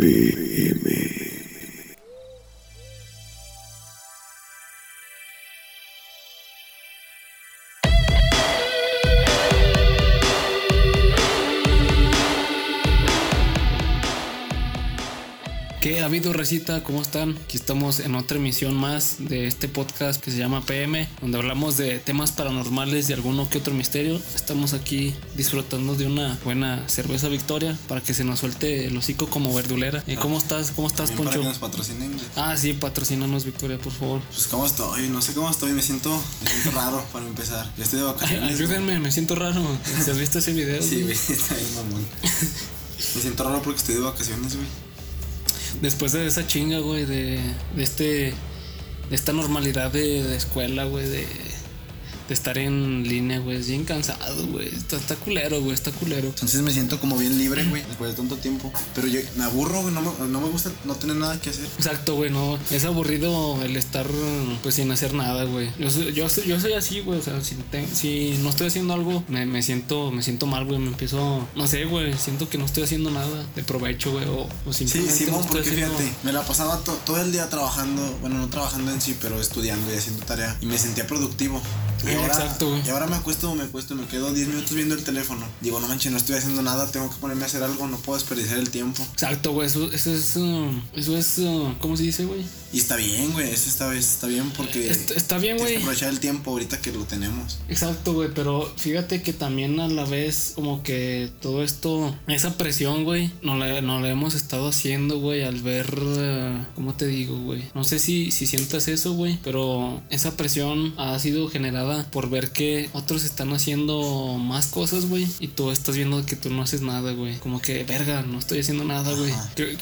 PM. ¿Qué ha habido, Recita? ¿Cómo están? Aquí estamos en otra emisión más de este podcast que se llama PM, donde hablamos de temas paranormales y alguno que otro misterio. Estamos aquí disfrutando de una buena cerveza Victoria para que se nos suelte el hocico como verdulera. ¿Y cómo estás? ¿Cómo estás, También para que Poncho? nos patrocinen. Ah, sí, patrocínanos, Victoria, por favor. Pues cómo estoy, no sé cómo estoy, me siento, me siento raro para empezar. Ya estoy de vacaciones. ayúdenme, me siento raro. ¿Si has visto ese video? Sí, güey, está bien mamón. Me siento raro porque estoy de vacaciones, güey. Después de esa chinga, güey, de, de este. De esta normalidad de, de escuela, güey, de, de estar en línea, güey. Es bien cansado, güey. Está, está culero, güey, está culero. Entonces me siento como bien libre, güey, después de tanto tiempo. Pero yo me aburro, güey, no me, no me gusta no tener nada que hacer. Exacto, güey, no. Es aburrido el estar, pues, sin hacer nada, güey. Yo, soy- yo, yo soy así, güey. O sea, si, te- si no estoy haciendo algo, me, me siento me siento mal, güey. Me empiezo, no sé, güey. Siento que no estoy haciendo nada de provecho, güey. O, o Sí, simplemente sí, no no, porque haciendo- fíjate, me la pasaba to- todo el día trabajando, bueno, no trabajando en sí, pero estudiando y haciendo tarea. Y me sentía productivo. Y ahora, exacto, güey. y ahora me acuesto, me acuesto, me quedo 10 minutos viendo el teléfono. Digo, no manches, no estoy haciendo nada, tengo que ponerme a hacer algo, no puedo desperdiciar el tiempo. Exacto, güey. Eso, eso es. uh, eso es. uh, ¿Cómo se dice, güey? Y está bien, güey, eso vez está bien porque Está, está bien, güey. aprovechar el tiempo ahorita que lo tenemos. Exacto, güey, pero fíjate que también a la vez como que todo esto, esa presión, güey, no la, no la hemos estado haciendo, güey, al ver, eh, ¿cómo te digo, güey? No sé si, si sientas eso, güey, pero esa presión ha sido generada por ver que otros están haciendo más cosas, güey, y tú estás viendo que tú no haces nada, güey. Como que, verga, no estoy haciendo nada, güey.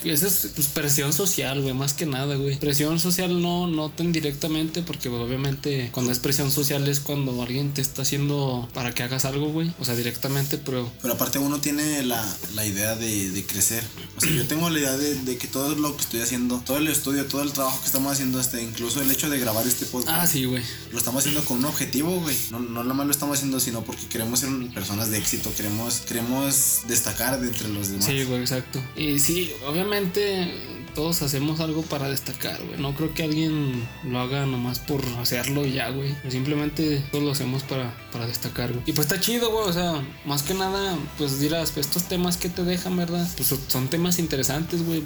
Esa es pues, presión social, güey, más que nada, güey. Presión social no, no tan directamente, porque pues, obviamente cuando es presión social es cuando alguien te está haciendo para que hagas algo, güey. O sea, directamente, pero Pero aparte uno tiene la, la idea de, de crecer. O sea, yo tengo la idea de, de que todo lo que estoy haciendo, todo el estudio, todo el trabajo que estamos haciendo, hasta incluso el hecho de grabar este podcast, Ah, sí, güey. lo estamos haciendo con un objetivo, güey. No, no nada más lo estamos haciendo, sino porque queremos ser personas de éxito, queremos, queremos destacar de entre los demás. Sí, güey, exacto. Y sí, obviamente todos hacemos algo para destacar, güey. No creo que alguien lo haga nomás por hacerlo ya, güey. Simplemente todos lo hacemos para, para destacar, güey. Y pues está chido, güey. O sea, más que nada, pues dirás, pues, estos temas que te dejan, ¿verdad? Pues son- temas interesantes, güey.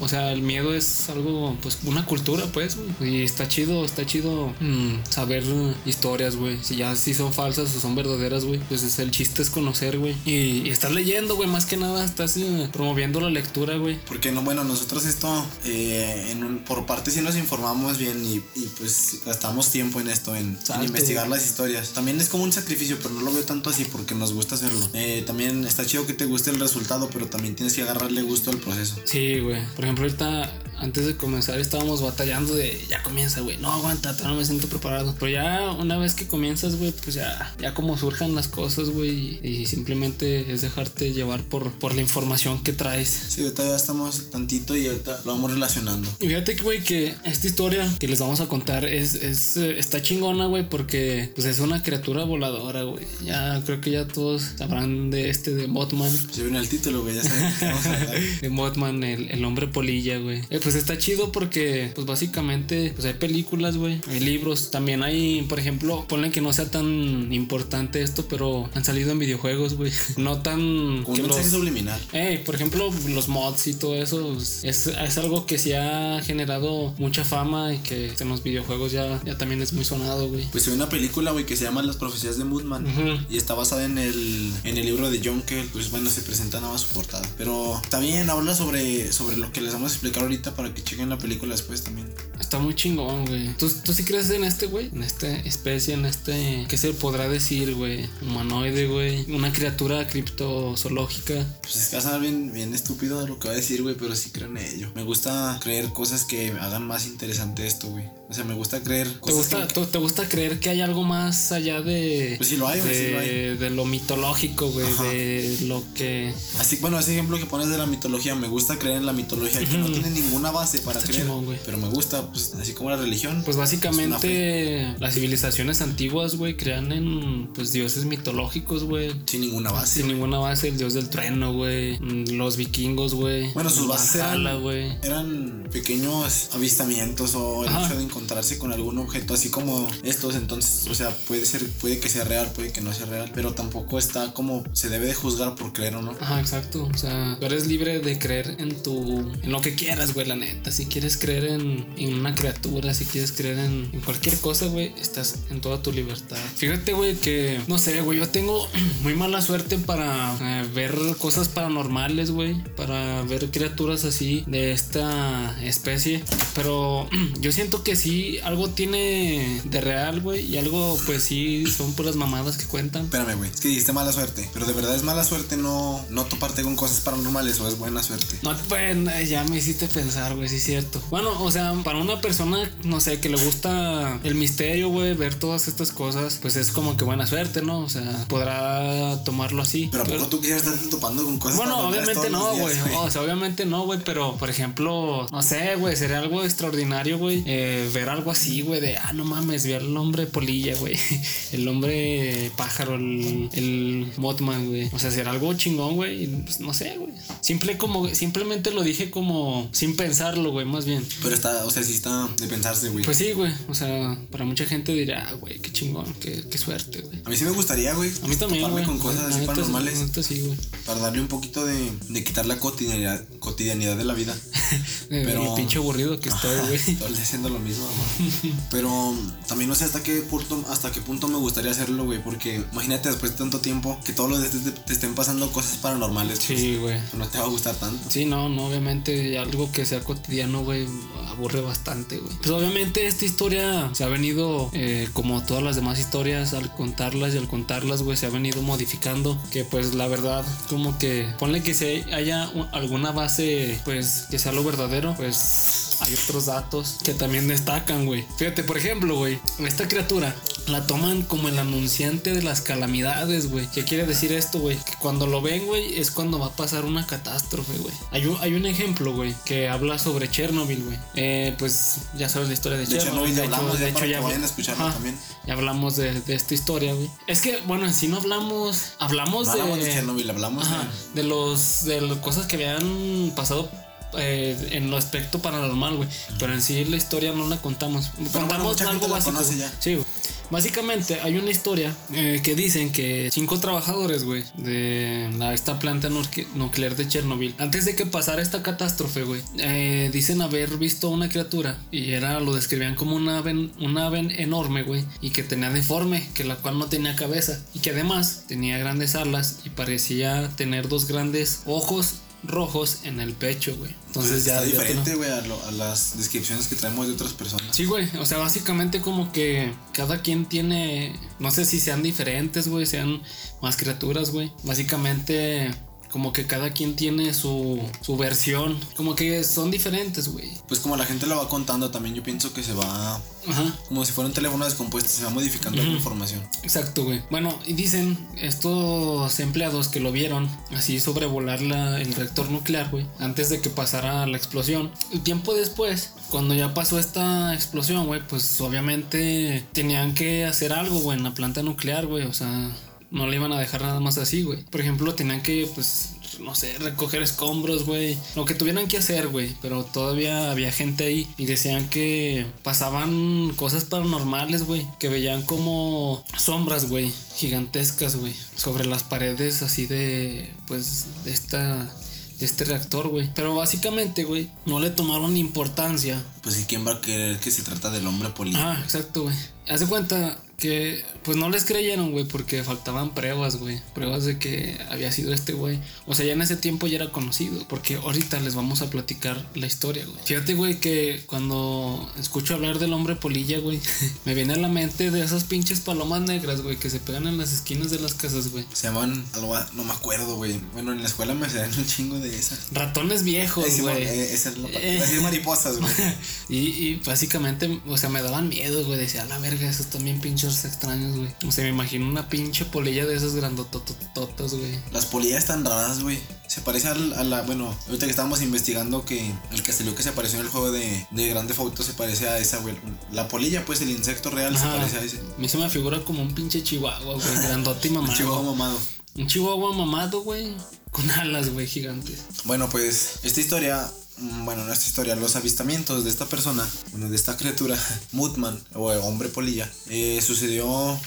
O sea, el miedo es algo, pues, una cultura, pues, güey. Y está chido, está chido mm, saber historias, güey. Si ya si son falsas o son verdaderas, güey. Pues es, el chiste es conocer, güey. Y, y estar leyendo, güey. Más que nada, estás eh, promoviendo la lectura, güey. Porque no, bueno, nosotros esto, eh, en un- por parte sí nos informamos bien y, y, pues gastamos tiempo en esto, en, investigar las historias. También es como un sacrificio, pero no lo veo tanto así porque nos gusta hacerlo. Eh, también está chido que te guste el resultado, pero también tienes que agarrarle gusto al proceso. Sí, güey. Por ejemplo, ahorita, antes de comenzar, estábamos batallando de ya comienza, güey. No aguanta, no me siento preparado. Pero ya una vez que comienzas, güey, pues ya, ya como surjan las cosas, güey. Y, y simplemente es dejarte llevar por, por la información que traes. Sí, ahorita ya estamos tantito y ahorita lo vamos relacionando. Y fíjate güey, que esta historia que les vamos a contar es, es eh, está chingona, güey, porque pues es una criatura voladora, güey. Ya creo que ya todos sabrán de este de Mothman. Se viene el título, güey, ya saben de Mothman, el, el hombre polilla, güey. Eh, pues está chido porque, pues básicamente, pues hay películas, güey. Hay libros. También hay, por ejemplo, ponle que no sea tan importante esto, pero han salido en videojuegos, güey. No tan... Como que un mensaje subliminal. Ey, por ejemplo, los mods y todo eso pues, es, es algo que sí ha generado mucha fama y que en los videojuegos ya, ya también es muy sonado, güey. Pues hay una película, güey, que se llama Las profecías de Moodman. Y está basada en el, en el libro de John Kell. Pues bueno, se presenta nada más su portada. Pero también habla sobre, sobre lo que les vamos a explicar ahorita para que chequen la película después también. Está muy chingón, güey. ¿Tú, tú sí crees en este, güey? En esta especie, en este... ¿Qué se podrá decir, güey? Humanoide, güey. Una criatura criptozoológica. Pues es que va a bien, bien estúpido lo que va a decir, güey, pero sí creo en ello. Me gusta creer cosas que hagan más interesante esto, güey. O sea, me gusta creer ¿Te cosas gusta, que- tú- ¿Te gusta creer que hay algo más allá de... Pues sí lo hay, güey, de, sí lo hay. de lo mitológico, güey. De lo que... Así, bueno, ese ejemplo que pones de la mitología, me gusta creer en la mitología, que no tiene ninguna base para Está creer. chingón, güey. pero me gusta, pues así como la religión. Pues básicamente las civilizaciones antiguas, güey, crean en pues dioses mitológicos, güey. sin ninguna base. Sin ninguna base, el dios del trueno, güey. mm, Los vikingos, güey. Bueno, sus bases eran, güey. eran pequeños avistamientos o el Ajá. hecho de encontrarse con algún objeto así como estos. Entonces, o sea, puede ser, puede que sea real, puede que no sea real, pero tampoco está como se debe de juzgar por creer o no. Ajá, exacto. O sea, tú eres libre de creer en tu. en lo que quieras, güey, la neta. Si quieres creer en, en una criatura, si quieres creer en, en cualquier cosa, güey, estás en toda tu libertad. Fíjate, güey, que. No sé, güey, yo tengo muy mala suerte para eh, ver cosas paranormales, güey. Para ver criaturas así de esta especie. Pero yo siento que sí, algo tiene de real, güey. Y algo, pues sí, son puras mamadas que cuentan. Espérame, güey. Es que dijiste mala suerte. Pero de verdad es mala suerte no, no toparte con cosas paranormales o es buena suerte. No, pues ya me hiciste pensar, güey, sí es cierto. Bueno, o sea, para una persona, no sé, que le gusta el misterio, güey, ver todas estas cosas, pues es como que buena suerte, ¿no? O sea, podrá tomarlo así. Pero ¿a Pero- poco tú quisieras estarte topando con cosas bueno, obviamente no, güey. O sea, obviamente no, güey. Pero, por ejemplo, no sé, güey. Sería algo extraordinario, güey. eh, ver algo así, güey. De, ah, no mames, ver al hombre polilla, güey. El hombre pájaro, el, el Mothman, güey. O sea, sería algo chingón, güey. Pues no sé, güey. Simple como, simplemente lo dije como sin pensarlo, güey, más bien. Pero está, o sea, sí está de pensarse, güey. Pues sí, güey. O sea, para mucha gente dirá, ah, güey, qué chingón, qué, qué suerte, güey. a mí sí me gustaría, güey. A mí también, toparme güey. con cosas La así neta, paranormales. la neta sí, güey. Para darle un poquito de, de quitar la cotidianidad, cotidianidad de la vida. Pero- Lo pinche aburrido que estoy, güey. Día haciendo lo mismo, amor. Pero también no sé hasta qué punto, hasta qué punto me gustaría hacerlo, güey. Porque imagínate después de tanto tiempo que todos los días te, te estén pasando cosas paranormales. Sí, güey. pues, no te va a gustar tanto. Sí, no, no, obviamente algo que sea cotidiano, güey, aburre bastante, güey. Pues obviamente esta historia se ha venido, eh, como todas las demás historias, al contarlas y al contarlas, güey, se ha venido modificando. Que pues la verdad, como que ponle que si haya alguna base, pues que sea lo verdadero, pues hay otros datos que también destacan, güey. Fíjate, por ejemplo, güey, esta criatura la toman como el anunciante de las calamidades, güey. ¿Qué quiere decir esto, güey? Que cuando lo ven, güey, es cuando va a pasar una catástrofe, güey. Hay un, hay un ejemplo, güey, que habla sobre Chernobyl, güey. Eh, pues ya sabes la historia de, De Chernobyl ya hablamos, ya para que habla- vayan a escucharlo también. Ya hablamos de, de esta historia, güey. Es que, bueno, en sí no hablamos. Hablamos No de. hablamos de Chernobyl, hablamos Ajá, de. de los de las cosas que habían pasado eh, en lo aspecto paranormal, güey. Pero en sí la historia no la contamos. bueno, contamos mucha algo básico. Sí, güey. Básicamente hay una historia eh, que dicen que cinco trabajadores, güey, de la- esta planta nuclear de Chernobyl, antes de que pasara esta catástrofe, güey, eh, dicen haber visto una criatura y era lo describían como una ave, una ave enorme, güey, y que tenía deforme, que la cual no tenía cabeza y que además tenía grandes alas y parecía tener dos grandes ojos rojos en el pecho, güey. Entonces Pues ya está diferente, güey, a, lo- a las descripciones que traemos de otras personas. Sí, güey. O sea, básicamente como que cada quien tiene. No sé si sean diferentes, güey. Sean más criaturas, güey. Básicamente. Como que cada quien tiene su, su versión. Como que son diferentes, güey. Pues como la gente lo va contando, también yo pienso que se va. Ajá. Como si fuera un teléfono descompuesto, se va modificando la información. Exacto, güey. Bueno, y dicen estos empleados que lo vieron así sobrevolar la- el reactor nuclear, güey, antes de que pasara la explosión. Y tiempo después, cuando ya pasó esta explosión, güey, pues obviamente tenían que hacer algo, güey, en la planta nuclear, güey. O sea, no le iban a dejar nada más así, güey. Por ejemplo, tenían que, pues, no sé, recoger escombros, güey. Lo que tuvieran que hacer, güey. Pero todavía había gente ahí y decían que pasaban cosas paranormales, güey. Que veían como sombras, güey. Gigantescas, güey. Sobre las paredes así de, pues, de esta... De este reactor, güey. Pero básicamente, güey, no le tomaron importancia Pues sí, ¿quién va a querer que se trata del hombre político? Ah, exacto, güey. Haz de cuenta que pues no les creyeron, güey, porque faltaban pruebas, güey. Pruebas de que había sido este güey. O sea, ya en ese tiempo ya era conocido. Porque ahorita les vamos a platicar la historia, güey. Fíjate, güey, que cuando escucho hablar del hombre polilla, güey, me viene a la mente de esas pinches palomas negras, güey, que se pegan en las esquinas de las casas, güey. Se llaman algo, no me acuerdo, güey. Bueno, en la escuela me hacían un chingo de esas. Ratones viejos, Eh, güey. eh, esa es mariposas, güey. Y, y básicamente, o sea, me daban miedo, güey. Decía, a la verga, esos también pinches extraños, güey. O sea, me imagino una pinche polilla de esas grandototototas, güey. Las polillas están raras, güey. Se parece al- a la. Bueno, ahorita que estábamos investigando que el salió que se apareció en el juego de, de Grande Auto se parece a esa, güey. La polilla, pues el insecto real se Ajá. parece a ese. A mí se me figura como un pinche chihuahua, güey. Grandote y mamado. Un chihuahua mamado. Un chihuahua mamado, güey. Con alas, güey, gigantes. Bueno, pues esta historia, bueno, no esta historia, los avistamientos de esta persona, bueno, de esta criatura, Mutman, o hombre polilla, eh, sucedió.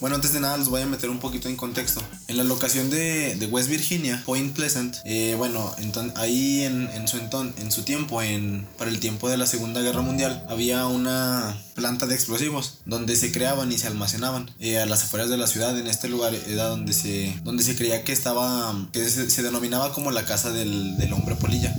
Bueno, antes de nada los voy a meter un poquito en contexto. En la locación de, West Virginia, Point Pleasant, eh, bueno, ahí en, su enton- en su tiempo, para el tiempo de la Segunda Guerra Mundial, había una planta de explosivos donde se creaban y se almacenaban eh, a las afueras de la ciudad. En este lugar era donde se, creía que estaba, que se, denominaba como la casa del hombre polilla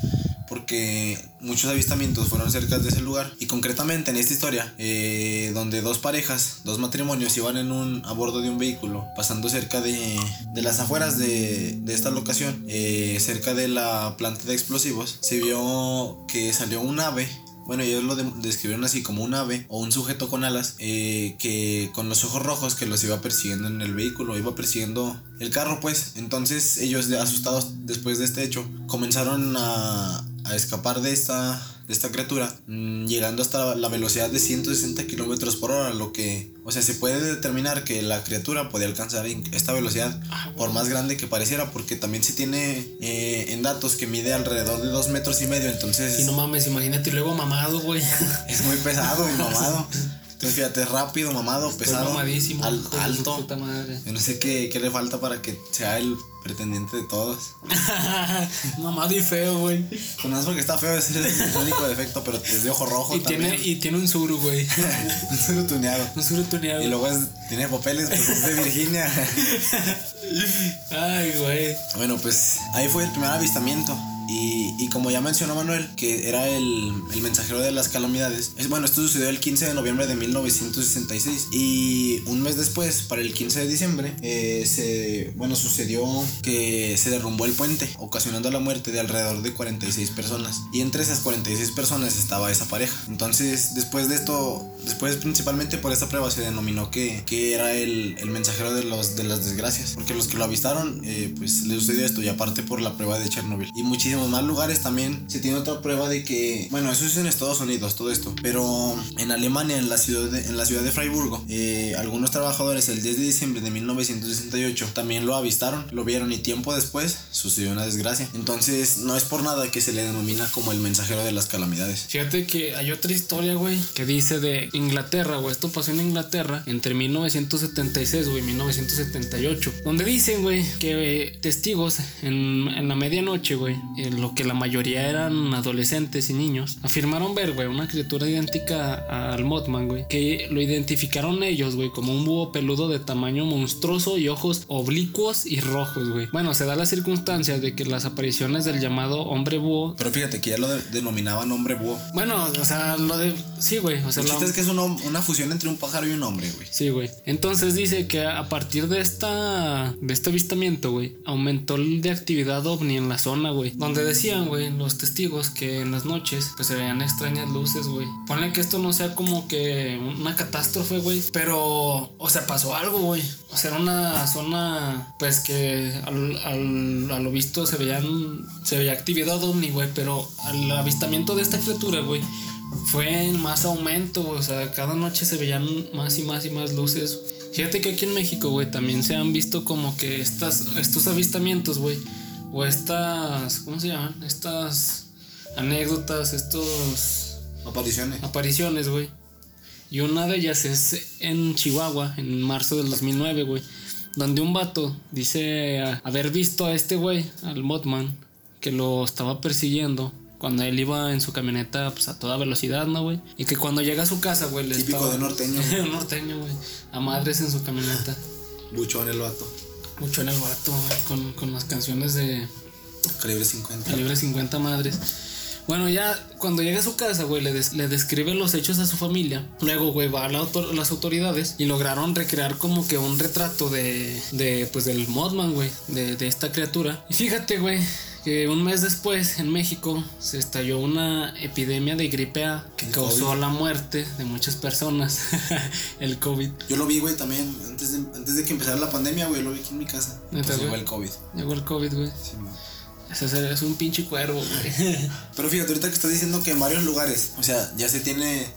porque muchos avistamientos fueron cerca de ese lugar y concretamente en esta historia eh, donde dos parejas, dos matrimonios iban en un a bordo de un vehículo pasando cerca de, de las afueras de, de esta locación eh, cerca de la planta de explosivos se vio que salió un ave bueno, ellos lo de- describieron así como un ave o un sujeto con alas eh, que con los ojos rojos que los iba persiguiendo en el vehículo, iba persiguiendo el carro pues. Entonces ellos asustados después de este hecho comenzaron a, a escapar de esta, de esta criatura, mm, llegando hasta la velocidad de 160 kilómetros por hora, lo que, o sea, se puede determinar que la criatura podía alcanzar esta velocidad Ah, por más grande que pareciera, porque también se tiene eh, en datos que mide alrededor de 2 metros y medio, entonces... Y no mames, imagínate y luego mamado, güey. Es muy pesado y mamado. Entonces, fíjate, rápido, mamado, Estoy pesado, mamadísimo. al- alto. puta madre. Yo no sé qué, qué le falta para que sea el pretendiente de todos. mamado y feo, güey. Con más porque está feo, ese es el único defecto, pero es de ojo rojo Y también. tiene, y tiene un suru, güey. Un suru tuneado. un suru tuneado. Y luego es- tiene papeles, pues es de Virginia. Ay, güey. Bueno, pues ahí fue el primer avistamiento. Y, como ya mencionó Manuel, que era el, mensajero de las calamidades. Es, bueno, esto sucedió el 15 de noviembre de 1966. Y un mes después, para el 15 de diciembre, eh, se, bueno, sucedió que se derrumbó el puente, ocasionando la muerte de alrededor de 46 personas. Y entre esas 46 personas estaba esa pareja. Entonces, después de esto, después principalmente por esta prueba se denominó que, que era el, mensajero de, los, de las desgracias. Porque los que lo avistaron, eh, pues le sucedió esto. Y aparte por la prueba de Chernobyl. Y muchísimos más lugares también se tiene otra prueba de que, bueno, eso es en Estados Unidos, todo esto. Pero en Alemania, en la ciudad de, en la ciudad de Freiburgo, eh, algunos trabajadores el 10 de diciembre de 1968 también lo avistaron, lo vieron y tiempo después sucedió una desgracia. Entonces no es por nada que se le denomina como el mensajero de las calamidades. Fíjate que hay otra historia, güey, que dice de Inglaterra, güey. Esto pasó en Inglaterra entre 1976, güey, y 1978. Donde dicen, güey, que eh, testigos en, en la medianoche, güey, lo que la mayoría eran adolescentes y niños, afirmaron ver, güey, una criatura idéntica al Mothman, güey, que lo identificaron ellos, güey, como un búho peludo de tamaño monstruoso y ojos oblicuos y rojos, güey. Bueno, se da la circunstancia de que las apariciones del llamado hombre búho Pero fíjate que ya lo de- denominaban hombre búho. bueno, o sea, lo de. Sí, güey. O sea, es que es un hom- una fusión entre un pájaro y un hombre, güey. Sí, güey. Entonces dice que a partir de esta. de este avistamiento, güey, aumentó el de actividad ovni en la zona, güey. Donde decían, güey, los testigos que en las noches pues se veían extrañas luces, güey. Ponle que esto no sea como que una catástrofe, güey. Pero, o sea, pasó algo, güey. O sea, era una zona, pues que al, a lo visto se veían. se veía actividad ovni, güey. Pero al avistamiento de esta criatura, güey fue en más aumento, o sea, cada noche se veían más y más y más luces. Fíjate que aquí en México, güey, también se han visto como que estas, estos avistamientos, güey, o estas, ¿cómo se llaman? Estas anécdotas, estos Apariciones. apariciones, güey. Y una de ellas es en Chihuahua, en marzo del 2009, güey. Donde un vato dice haber visto a este güey, al Mothman, que lo estaba persiguiendo cuando él iba en su camioneta pues, a toda velocidad, ¿no, güey? Y que cuando llega a su casa, güey, le Típico estaba- de norteño. Norteño, güey. A madres en su camioneta. Buchón el vato. Mucho en el vato, con, con las canciones de Calibre 50. Calibre 50 madres. Bueno, ya cuando llega a su casa, güey, le, des- le describe los hechos a su familia. Luego, güey, va a la autor- las autoridades y lograron recrear como que un retrato de, de pues, del Mothman, güey, de, de esta criatura. Y fíjate, güey, que un mes después en México se estalló una epidemia de gripe A que El causó COVID. la muerte de muchas personas. el COVID. Yo lo vi, güey, también. Antes de, antes de que empezara la pandemia, güey, lo vi aquí en mi casa. ¿Neta, Pues llegó el COVID. Llegó el COVID, güey. Sí, man. Es- es un pinche cuervo, güey. Pero fíjate, ahorita que estás diciendo que en varios lugares, o sea, ya se tiene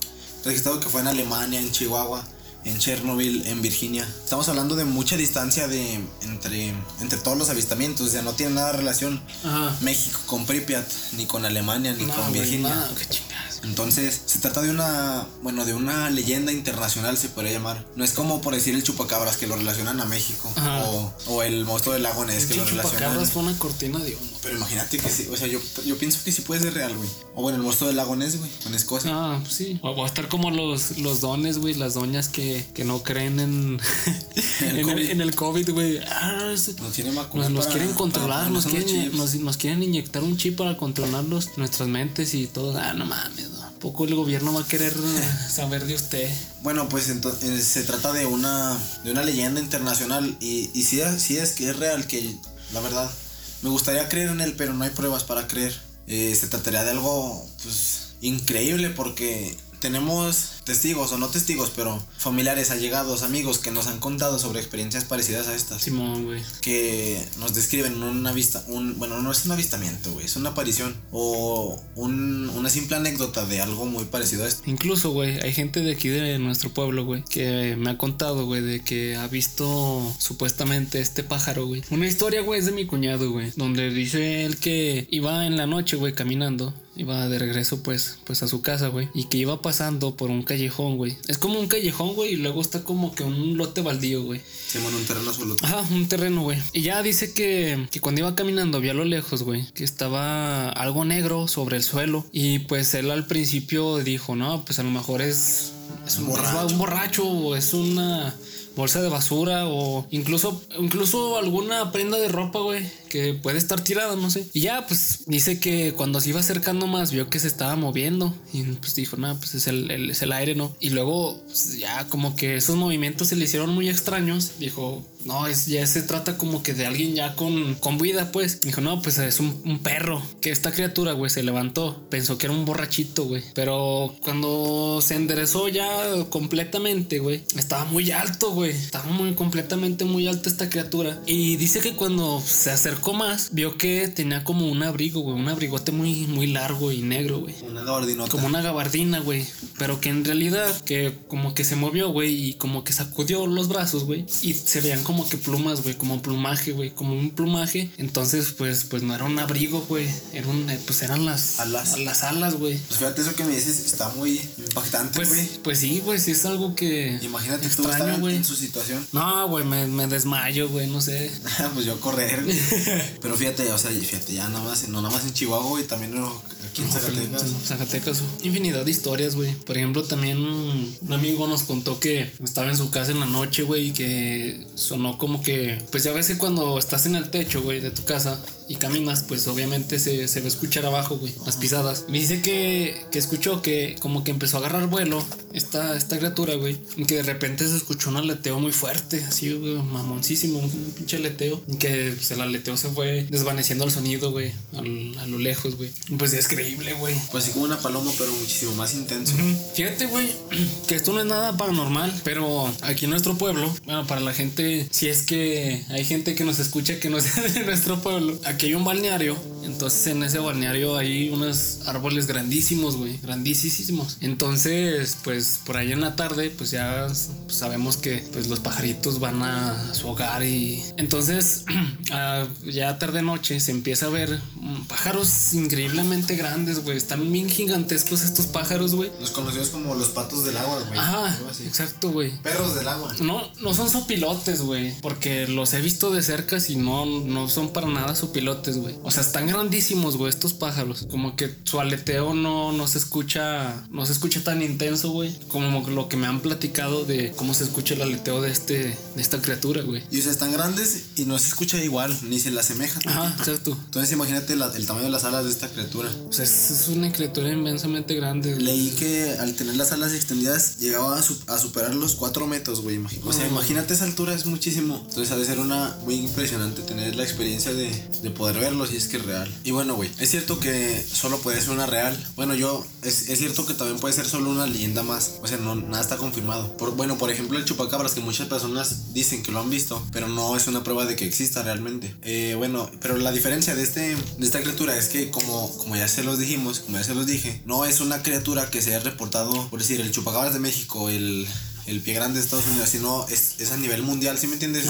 registrado que fue en Alemania, en Chihuahua, en Chernobyl, en Virginia. Estamos hablando de mucha distancia de entre, entre todos los avistamientos, o sea, no tiene nada de relación Ajá. México con Pripyat, ni con Alemania, ni No, con Virginia. no, qué chingadas. Entonces, se trata de una, bueno, de una leyenda internacional, se podría llamar. No es como por decir el chupacabras que lo relacionan a México, o, o el monstruo del lago Ness que lo relacionan. chupacabras fue una cortina de humo. Pero imagínate que sí, o sea, yo, yo pienso que sí puede ser real, güey. O bueno, el monstruo del lago Ness, güey, con Escocia. Ah, pues sí. O va a estar como los, los dones, güey, las doñas que, que no creen en, El en, el, COVID. en el COVID, güey. Ah, nos, nos para- quieren controlar, nos quieren, nos, nos quieren inyectar un chip para controlarlos, nuestras mentes y todo. Ah, no mames, ¿no? ¿A poco el gobierno va a querer eh, saber de usted? Bueno, pues entonces se trata de una, de una leyenda internacional y, y sí, sí es que es real, que la verdad, me gustaría creer en él, pero no hay pruebas para creer. Eh, se trataría de algo, pues, increíble porque tenemos testigos, o no testigos, pero familiares, allegados, amigos que nos han contado sobre experiencias parecidas a estas. Simón, güey. que nos describen una vista, un, bueno, no es un avistamiento, güey, es una aparición o un- una simple anécdota de algo muy parecido a esto. Incluso, güey, hay gente de aquí de nuestro pueblo, güey, que me ha contado, güey, de que ha visto supuestamente este pájaro, güey. Una historia, güey, es de mi cuñado, güey, donde dice él que iba en la noche, güey, caminando. Iba de regreso, pues, pues a su casa, güey. Y que iba pasando por un callejón, güey. Es como un callejón, güey. Y luego está como que un lote baldío, güey. Se llama un terreno absoluto. Ajá, un terreno, güey. Y ya dice que, que cuando iba caminando, vio a lo lejos, güey, que estaba algo negro sobre el suelo. Y pues él al principio dijo, no, pues a lo mejor es, es un, Borracho. es un borracho o es una bolsa de basura o incluso, incluso alguna prenda de ropa, güey, que puede estar tirada, no sé. Y ya, pues dice que cuando se iba acercando más, vio que se estaba moviendo y pues dijo, no, pues es el, el- es el aire, ¿no? Y luego pues, ya como que esos movimientos se le hicieron muy extraños. Dijo, no, es, ya se trata como que de alguien ya con, con vida, pues. Dijo, no, pues es un, un perro. Que esta criatura, güey, se levantó. Pensó que era un borrachito, güey. Pero cuando se enderezó ya completamente, güey, estaba muy alto, güey. Estaba muy completamente muy alta esta criatura. Y dice que cuando se acercó más, vio que tenía como un abrigo, güey. Un abrigote muy, muy largo y negro, güey. Una gabardinota. Como una gabardina, güey. Pero que en realidad, que como que se movió, güey, y como que sacudió los brazos, güey. Y se veían como que plumas, güey, como plumaje, güey, como un plumaje. Entonces, pues, pues no era un abrigo, güey. Era un, eh, pues eran las Alas. Las alas, güey. Pues fíjate eso que me dices, está muy impactante, Pues, güey. pues sí, güey, sí es algo que. Imagínate extraño, güey. en su situación. No, güey, me, me desmayo, güey, no sé. pues yo correr, güey. Pero fíjate, o sea, fíjate, ya nada más, no nada más en Chihuahua, güey, también aquí en Zacatecas. En Zacatecas, infinidad de historias, güey. Por ejemplo, también un amigo nos contó que estaba en su casa en la noche, güey, y que sonó como que, pues ya ves que cuando estás en el techo, güey, de tu casa y caminas, pues obviamente se, se va a escuchar abajo, güey, las pisadas. Me dice que, que escuchó que como que empezó a agarrar vuelo esta, esta criatura, güey, y que de repente se escuchó un aleteo muy fuerte, así, güey, mamoncísimo, un pinche aleteo, y que pues, el aleteo se fue desvaneciendo el sonido, güey, al- a lo lejos, güey. Pues es creíble, güey. Pues así como una paloma, pero muchísimo más intenso. Fíjate, güey, que esto no es nada paranormal, pero aquí en nuestro pueblo, bueno, para la gente, si es que hay gente que nos escucha que no sea de nuestro pueblo, aquí hay un balneario, entonces en ese balneario hay unos árboles grandísimos, güey, grandísimos. Entonces, pues por ahí en la tarde, pues ya sabemos que pues los pajaritos van a su hogar y entonces ah, ya tarde noche se empieza a ver pájaros increíblemente grandes, güey, están bien gigantescos estos pájaros, güey. Los conocidos como los patos del agua, güey. Ajá, exacto, güey. Perros del agua. No, no son sopilotes, güey. Porque los he visto de cerca y no, no son para nada sopilotes, güey. O sea, están grandísimos, güey, estos pájaros. Como que su aleteo no, no se escucha. No se escucha tan intenso, güey. Como lo que me han platicado de cómo se escucha el aleteo de este. de esta criatura, güey. Y o sea, están grandes y no se escucha igual, ni se le asemeja. Ajá, exacto. Entonces imagínate la- el tamaño de las alas de esta criatura. O sea, es, es una criatura inmensamente grande. güey. Leí que al tener las alas extendidas llegaba a, su- a superar los 4 metros, güey. O sea, imagínate esa altura, es muchísimo. Entonces ha de ser una muy impresionante tener la experiencia de, de poder verlo si es que es real. Y bueno, güey, es cierto que solo puede ser una real. Bueno, yo, es, es cierto que también puede ser solo una leyenda más. O sea, no, nada está confirmado. Por, bueno, por ejemplo, el chupacabras, que muchas personas dicen que lo han visto, pero no es una prueba de que exista realmente. Eh, bueno, pero la diferencia de, este, de esta criatura es que, como, como ya se los dijimos, como ya se los dije, no es una criatura que se haya reportado, por decir, el chupacabras de México, el, el pie grande de Estados Unidos, sino es, es a nivel mundial, ¿sí me entiendes?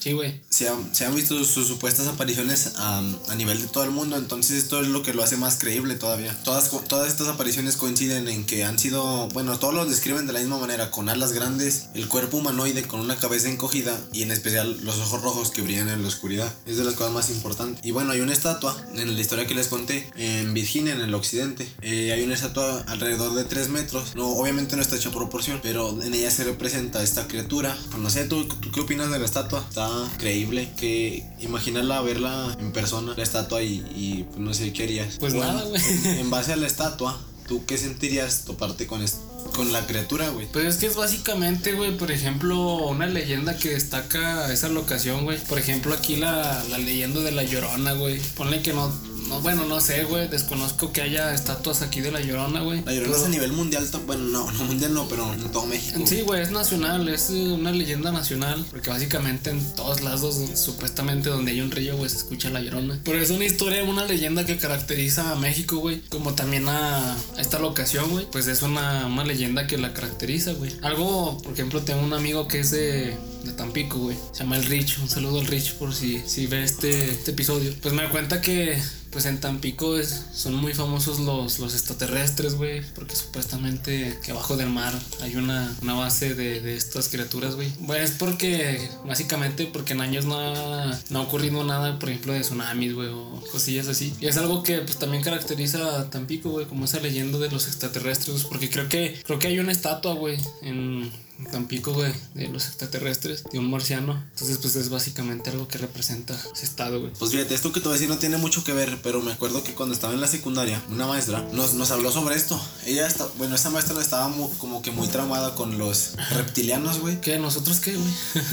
Sí, güey. Se, han, visto sus supuestas apariciones a, nivel de todo el mundo, entonces esto es lo que lo hace más creíble todavía. Todas, todas estas apariciones coinciden en que han sido, bueno, todos los describen de la misma manera, con alas grandes, el cuerpo humanoide con una cabeza encogida y en especial los ojos rojos que brillan en la oscuridad. Es de las cosas más importantes. Y bueno, hay una estatua en la historia que les conté, en Virginia, en el occidente. Eh, hay una estatua alrededor de 3 metros. No, obviamente no está hecha proporción, pero en ella se representa esta criatura. No sé, ¿tú, tú qué opinas de la estatua? Está creíble que imaginarla, verla en persona, la estatua y, y, pues no sé qué harías. Pues Bueno, nada, güey. En base a la estatua, ¿tú qué sentirías toparte con, est- con la criatura, güey? Pues es que es básicamente, güey, por ejemplo, una leyenda que destaca esa locación, güey. Por ejemplo, aquí la, la leyenda de la Llorona, güey. Ponle que no, no, bueno, no sé, güey. Desconozco que haya estatuas aquí de la Llorona, güey. La llorona es Pero- a nivel mundial, bueno, no, no mundial no, pero en todo México. Sí, güey, es nacional, es eh, una leyenda nacional, porque básicamente en todos lados, supuestamente donde hay un río, güey, se escucha la llorona. Pero es una historia, una leyenda que caracteriza a México, güey, como también a, a esta locación, güey, pues es una, una leyenda que la caracteriza, güey. Algo, por ejemplo, tengo un amigo que es de, de Tampico, güey, se llama el Rich, un saludo al Rich por si, si ve este, este episodio. Pues me da cuenta que pues en Tampico es- son muy famosos los, los extraterrestres, güey, porque supuestamente que abajo del mar hay una, una base de, de estas criaturas, güey. Bueno, es porque, básicamente, porque en años no ha, no ha ocurrido nada, por ejemplo, de tsunamis, güey, o cosillas así. Y es algo que, pues, también caracteriza a Tampico, güey, como esa leyenda de los extraterrestres, porque creo que, creo que hay una estatua, güey, en Tampico, güey, de los extraterrestres, de un marciano. Entonces, pues, es básicamente algo que representa ese estado, güey. Pues fíjate, esto que te voy a decir no tiene mucho que ver, pero me acuerdo que cuando estaba en la secundaria, una maestra nos, nos habló sobre esto. Ella está, bueno, esa maestra estaba mu- como que muy traumada con los reptilianos, güey. ¿Qué? ¿Nosotros qué, güey?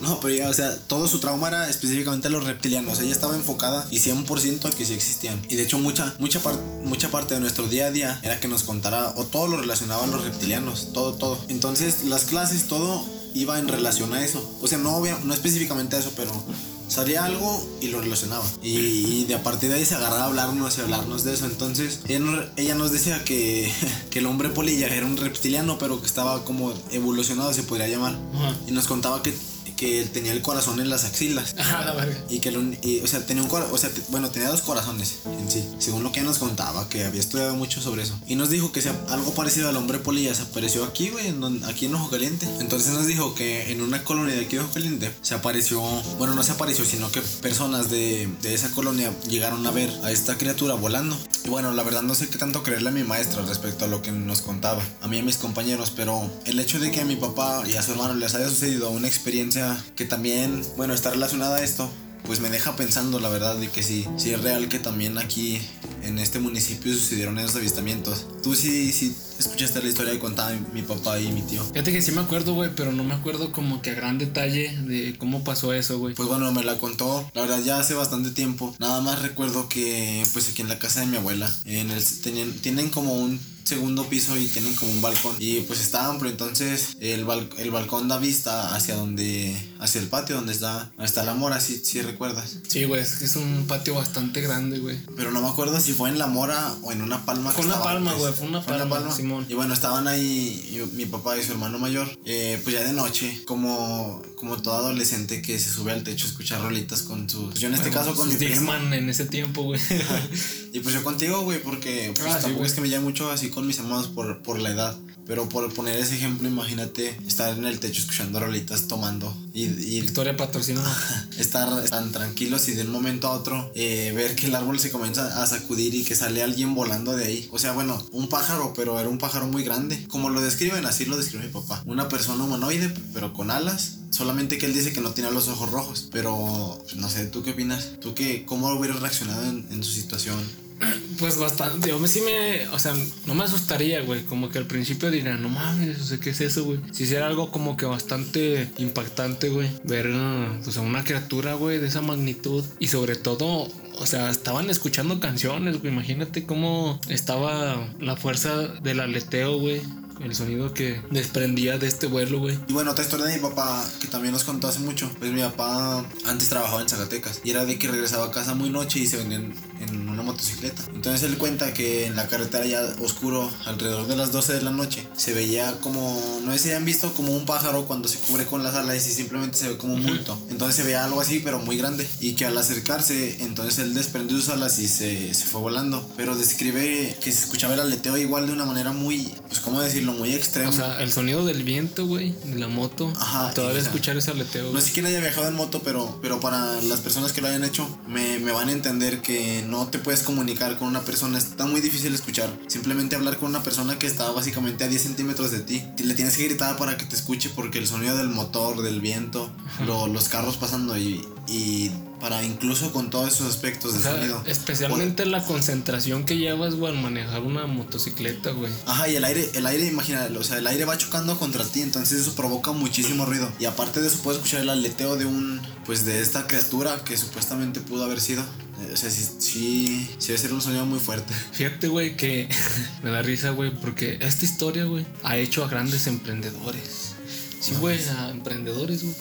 No, pero ella, o sea, todo su trauma era específicamente los reptilianos. Ella estaba enfocada y 100% a que sí existían. Y de hecho, mucha, mucha, par- mucha parte de nuestro día a día era que nos contara o todo lo relacionaba a los reptilianos. Todo, todo. Entonces, las clases, todo iba en relación a eso. O sea, no, obvia- no específicamente a eso, pero salía algo y lo relacionaba. Y, y de a partir de ahí se agarraba a hablarnos y hablarnos de eso. Entonces, ella, nos- ella nos decía que, que el hombre polilla era un reptiliano, pero que estaba como evolucionado, se podría llamar. Y nos contaba que, que él tenía el corazón en las axilas. Ajá, la verga. Y que, lo- y, o sea, tenía un cora- o sea, te- bueno, tenía dos corazones en sí, según lo que nos contaba, que había estudiado mucho sobre eso. Y nos dijo que se- algo parecido al hombre polilla se apareció aquí, güey, en aquí en Ojo Caliente. Entonces nos dijo que en una colonia de aquí de Ojo Caliente se apareció, bueno, no se apareció, sino que personas de, de esa colonia llegaron a ver a esta criatura volando. Y bueno, la verdad no sé qué tanto creerle a mi maestra respecto a lo que nos contaba, a mí y a mis compañeros, pero el hecho de que a mi papá y a su hermano les haya sucedido una experiencia que también, bueno, está relacionada a esto, pues me deja pensando la verdad de que sí, sí es real que también aquí en este municipio sucedieron esos avistamientos. Tú sí, sí escuchaste la historia que contaba mi, papá y mi tío. Fíjate que sí me acuerdo, güey, pero no me acuerdo como que a gran detalle de cómo pasó eso, güey. Pues bueno, me la contó, la verdad ya hace bastante tiempo. Nada más recuerdo que pues aquí en la casa de mi abuela, en el, tenían, tienen como un segundo piso y tienen como un balcón. Y pues está amplio entonces el, bal- el balcón da vista hacia donde hacia el patio donde está está la mora si, si recuerdas Sí, güey, es que es un patio bastante grande, güey. pero no me acuerdo si fue en la mora o en una palma que Fue una palma, güey, fue una palma, Simón. y bueno estaban ahí mi papá y su hermano mayor eh, pues ya de noche como como todo adolescente que se sube al techo a escuchar rolitas con sus yo en este caso con mi primo en ese tiempo, güey. y pues yo contigo, güey, porque pues, Ah, sí, tampoco güey. es que me llame mucho así con mis hermanos por, por la edad. Pero por poner ese ejemplo, imagínate estar en el techo escuchando rolitas, tomando y, y Victoria patrocina. estar tan tranquilos y de un momento a otro eh, ver que el árbol se comienza a sacudir y que sale alguien volando de ahí. O sea, bueno, un pájaro, pero era un pájaro muy grande. Como lo describen, así lo describe mi papá. Una persona humanoide, pero con alas. Solamente que él dice que no tiene los ojos rojos. Pero, no sé, ¿tú qué opinas? ¿Tú qué, cómo hubieras reaccionado en, en su situación? Pues bastante, yo me sí me, o sea, no me asustaría, güey, como que al principio diría, no mames, o sea, ¿qué es eso, güey? Si hiciera algo como que bastante impactante, güey, ver, pues, a una criatura, güey, de esa magnitud y sobre todo, o sea, estaban escuchando canciones, güey. Imagínate cómo estaba la fuerza del aleteo, güey el sonido que desprendía de este vuelo, güey. Y bueno, otra historia de mi papá que también nos contó hace mucho. Pues mi papá antes trabajaba en Zacatecas y era de que regresaba a casa muy noche y se venían en una motocicleta. Entonces él cuenta que en la carretera ya oscuro, alrededor de las 12 de la noche, se veía como, no sé si han visto como un pájaro cuando se cubre con las alas y simplemente se ve como un bulto. Entonces se veía algo así, pero muy grande. Y que al acercarse, entonces él desprendió sus alas y se, se fue volando. Pero describe que se escuchaba el aleteo igual de una manera muy, pues, ¿cómo decirlo? muy extremo. O sea, el sonido del viento, güey, de la moto. Ajá. Todavía escuchar ese aleteo. No sé quién haya viajado en moto, pero, pero para las personas que lo hayan hecho, me, me, van a entender que no te puedes comunicar con una persona. Está muy difícil escuchar. Simplemente hablar con una persona que está básicamente a 10 centímetros de ti. Le tienes que gritar para que te escuche porque el sonido del motor, del viento, los carros pasando y, y para incluso con todos esos aspectos de sonido. Especialmente la concentración que llevas, güey, al manejar una motocicleta, güey. Ajá, y el aire, el aire, imagínate, o sea, el aire va chocando contra ti, entonces eso provoca muchísimo ruido. Y aparte de eso puedes escuchar el aleteo de un, pues de esta criatura que supuestamente pudo haber sido. O sea, sí, sí, sí debe ser un sonido muy fuerte. Fíjate, güey, que me da risa, güey, porque esta historia, güey, ha hecho a grandes emprendedores. Sí, güey, a emprendedores, güey.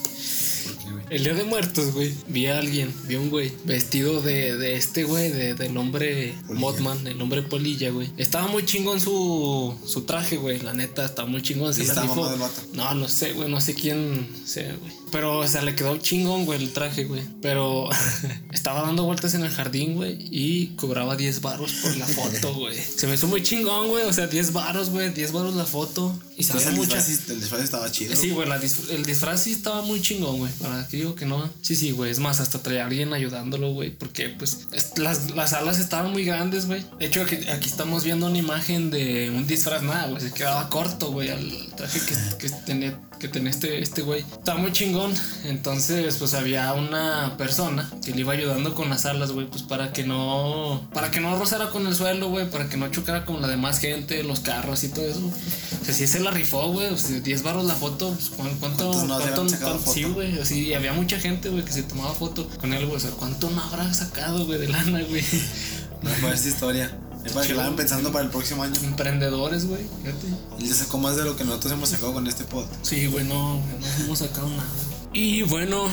El día de muertos, güey. Vi a alguien, vi a un güey vestido de, de este güey, de, del hombre Mothman, el hombre polilla, güey. Estaba muy chingón su, su traje, güey. La neta, estaba muy chingón. Se No, no sé, güey. No sé quién sea, güey. Pero, o sea, le quedó chingón, güey, el traje, güey. Pero estaba dando vueltas en el jardín, güey. Y cobraba 10 baros por la foto, güey. Se me hizo muy chingón, güey. O sea, 10 baros, güey. 10 baros la foto. Y se el, disfraz, el disfraz estaba chido. Sí, güey. El disfraz sí estaba muy chingón, güey. Para que digo que no. Sí, sí, güey. Es más, hasta traía a alguien ayudándolo, güey. Porque, pues, las, las alas estaban muy grandes, güey. De hecho, aquí, aquí, estamos viendo una imagen de un disfraz, nada, güey. Se quedaba corto, güey, al traje que, que tenía que tenía este, este güey. Estaba muy chingón. Entonces, pues había una persona que le iba ayudando con las alas, güey, pues para que no. Para que no rozara con el suelo, güey, para que no chocara con la demás gente, los carros y todo eso. O sea, si se la rifó, güey, 10 barros la foto, pues ¿cuánto. ¿Cuánto, Sí, güey, así, y había mucha gente, güey, que se tomaba foto con él, güey. O sea, ¿cuánto no habrá sacado, güey, de lana, güey? No, esta historia. Para que vayan pensando para el próximo año. Emprendedores, güey. Fíjate. Él sacó más de lo que nosotros hemos sacado con este pod. Sí, güey, no, no hemos sacado nada. Y bueno,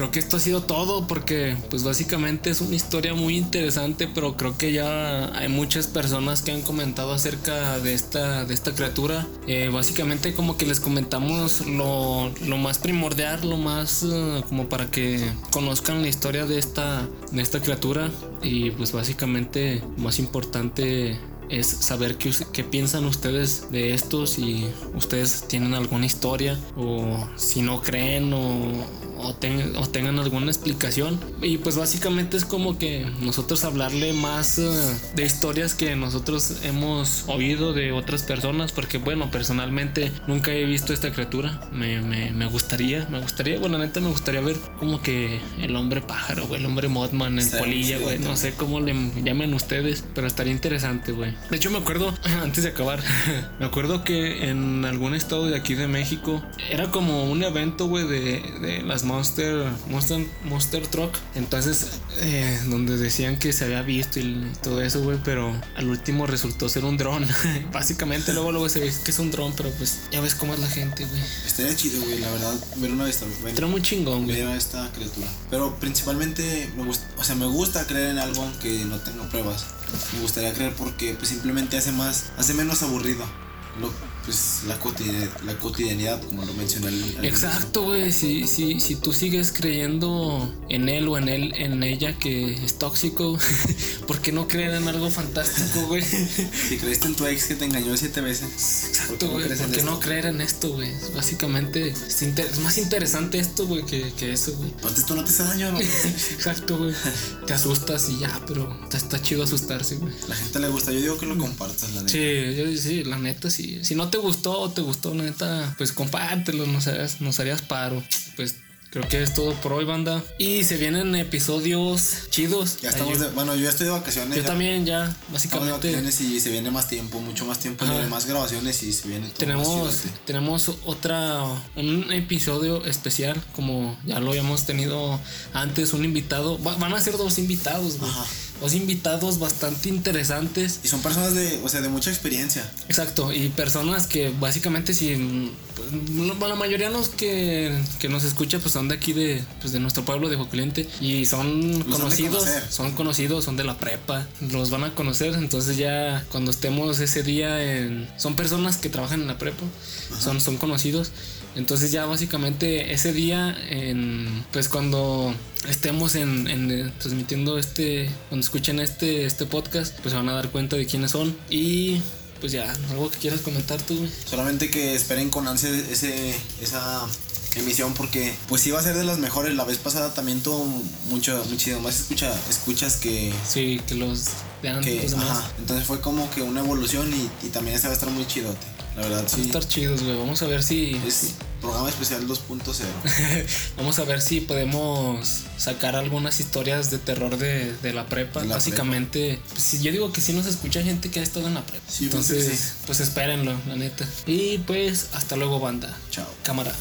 creo que esto ha sido todo porque pues básicamente es una historia muy interesante, pero creo que ya hay muchas personas que han comentado acerca de esta, de esta criatura. Eh, básicamente como que les comentamos lo, lo más primordial, lo más uh, como para que conozcan la historia de esta, de esta criatura y pues básicamente más importante es saber qué, qué, piensan ustedes de esto, si ustedes tienen alguna historia o si no creen o, o, tengan alguna explicación. Y pues básicamente es como que nosotros hablarle más eh, de historias que nosotros hemos oído de otras personas, porque bueno, personalmente nunca he visto esta criatura. Me, me, me gustaría, me gustaría, bueno, neta me gustaría ver como que el hombre pájaro, güey, el hombre modman, el polilla, güey, no sé cómo le llamen ustedes, pero estaría interesante, güey. De hecho me acuerdo, antes de acabar, me acuerdo que en algún estado de aquí de México era como un evento, güey, de, de las Monster, Monster, Monster Truck. Entonces, eh, donde decían que se había visto y todo eso, güey, pero al último resultó ser un dron. Básicamente, luego, luego se ve que es un dron, pero pues ya ves cómo es la gente, güey. Estaría chido, güey, la verdad, ver una vez Estaría muy chingón, güey. A esta criatura. Pero principalmente, me gusta, o sea, me gusta creer en algo aunque no tengo pruebas. Me gustaría creer porque pues, simplemente hace más, hace menos aburrido. Lo, pues la, la cotidianidad, como lo mencioné al, Exacto, güey. Si, si, si tú sigues creyendo en él o en él, en ella que es tóxico, ¿por qué no creer en algo fantástico, güey? si creíste en tu ex que te engañó siete veces. Exacto, güey. ¿Por qué no, creer en esto, güey? Básicamente es, más interesante esto, güey, que, que, eso, güey. Antes tú no te hace daño, ¿no? Exacto, güey. Te asustas y ya, pero está, chido asustarse, güey. La gente le gusta. Yo digo que lo compartas, la neta. Sí, yo, sí, la neta, sí. Si no te gustó o te gustó, neta, pues compártelo, nos harías, nos harías paro. Pues creo que es todo por hoy, banda. Y se vienen episodios chidos. Ya estamos de, bueno, yo estoy de vacaciones. Yo ya también ya, Estamos de básicamente vacaciones y se viene más tiempo, mucho más tiempo, viene más grabaciones y se viene todo tenemos, tenemos otra, un episodio especial, como ya lo habíamos tenido antes, un invitado. Va- van a ser dos invitados, güey. Ajá. Dos invitados bastante interesantes. Y son personas de, o sea, de mucha experiencia. Exacto, y personas que básicamente si pues, la mayoría de los que, que nos escucha pues son de aquí de, pues, de nuestro pueblo de Jocliente y son de conocidos, son conocidos, son de la prepa, los van a conocer, entonces ya cuando estemos ese día en son personas que trabajan en la prepa, son son conocidos. Entonces ya básicamente ese día, en, pues cuando estemos en, en, eh, transmitiendo este, cuando escuchen este, este podcast, pues se van a dar cuenta de quiénes son. Y pues ya, algo que quieras comentar tú. Solamente que esperen con ansia ese, esa emisión porque pues sí va a ser de las mejores. La vez pasada también tuvo mucho, muchísimo más escucha, escuchas que... Sí, que los vean que ajá. Entonces fue como que una evolución y, y también esta va a estar muy chidote. La verdad, Van a sí. estar chidos, güey. Vamos a ver si. Es programa especial 2.0. Vamos a ver si podemos sacar algunas historias de terror de, de la prepa. De la Básicamente, pues, sí, yo digo que sí nos escucha gente que ha estado en la prepa. Sí, que Entonces, sí. pues espérenlo, la neta. Y pues, hasta luego, banda. Chao. Cámara.